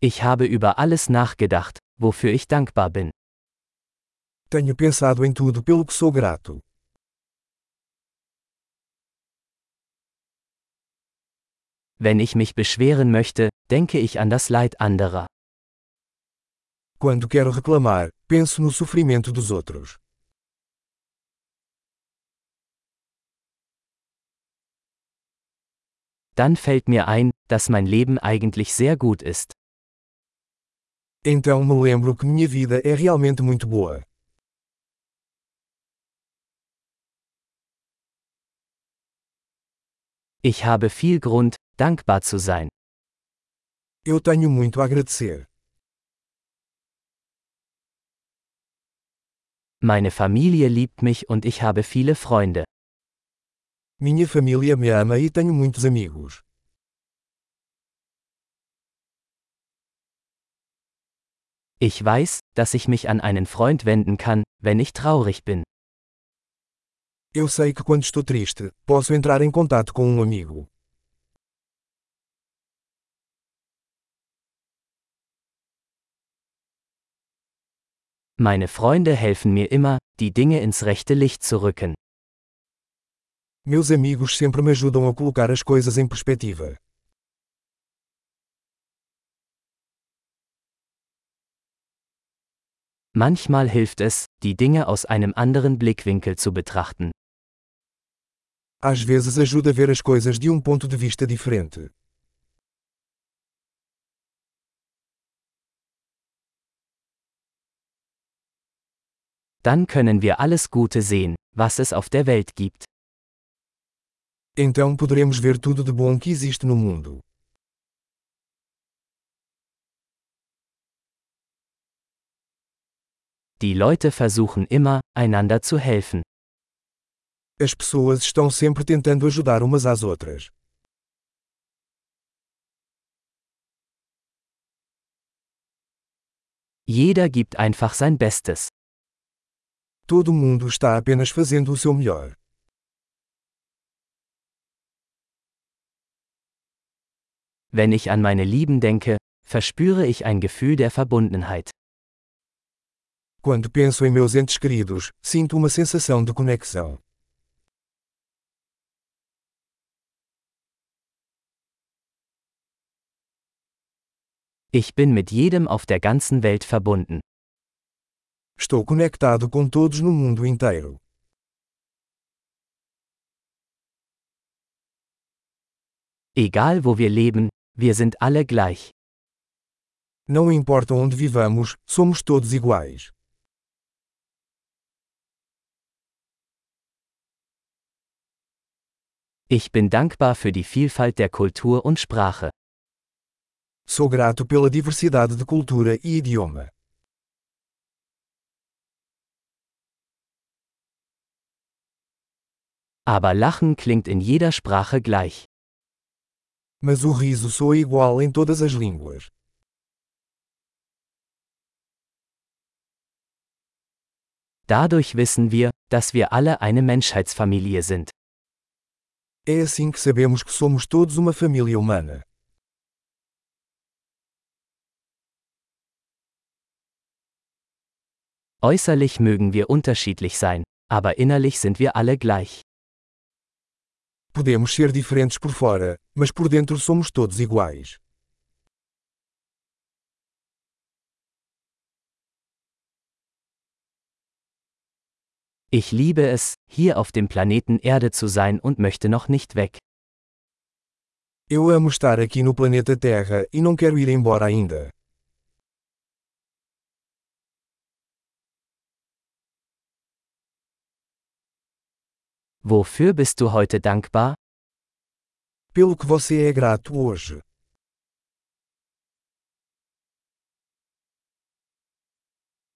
Ich habe über alles nachgedacht, wofür ich dankbar bin. Tenho pensado em tudo pelo que sou grato. Wenn ich mich beschweren möchte, denke ich an das Leid anderer. Quando quero reclamar, penso no sofrimento dos outros. Dann fällt mir ein, dass mein Leben eigentlich sehr gut ist. Então me lembro que minha vida é realmente muito boa. Ich habe viel Grund, dankbar zu sein. Eu tenho muito a agradecer. Meine Familie liebt mich und ich habe viele Freunde. Minha família me ama e tenho muitos amigos. Ich weiß, dass ich mich an einen Freund wenden kann, wenn ich traurig bin. Eu sei que quando estou triste, posso entrar em contato com um amigo. Meine Freunde helfen mir immer, die Dinge ins rechte Licht zu rücken. Meus amigos sempre me ajudam a colocar as coisas em perspectiva. Manchmal hilft es, die Dinge aus einem anderen Blickwinkel zu betrachten. Às vezes ajuda a ver as coisas de um ponto de vista diferente. Dann können wir alles Gute sehen, was es auf der Welt gibt. Então poderemos ver tudo de bom que existe no mundo. Die Leute versuchen immer, einander zu helfen. As pessoas estão sempre tentando ajudar umas às outras. Jeder gibt einfach sein Bestes. Todo mundo está apenas fazendo o seu melhor. Wenn ich an meine Lieben denke, verspüre ich ein Gefühl der Verbundenheit. Quando penso em meus entes queridos, sinto uma sensação de conexão. Ich bin mit jedem auf der ganzen Welt verbunden. Estou conectado com todos no mundo inteiro. Egal wo wir leben, wir sind alle gleich. Não importa onde vivamos, somos todos iguais. Ich bin dankbar für die Vielfalt der Kultur und Sprache. Sou grato pela diversidade de cultura e idioma. Aber Lachen klingt in jeder Sprache gleich. Mas o riso soa igual em todas as línguas. Dadurch wissen wir, dass wir alle eine Menschheitsfamilie sind. É assim que sabemos que somos todos uma família humana. Äußerlich mögen wir unterschiedlich sein, aber innerlich sind wir alle gleich. Podemos ser diferentes por fora, mas por dentro somos todos iguais. Ich liebe es, hier auf dem Planeten Erde zu sein und möchte noch nicht weg. Eu amo estar aqui no planeta Terra e não quero ir embora ainda. Wofür bist du heute dankbar? Pelo que você é grato hoje.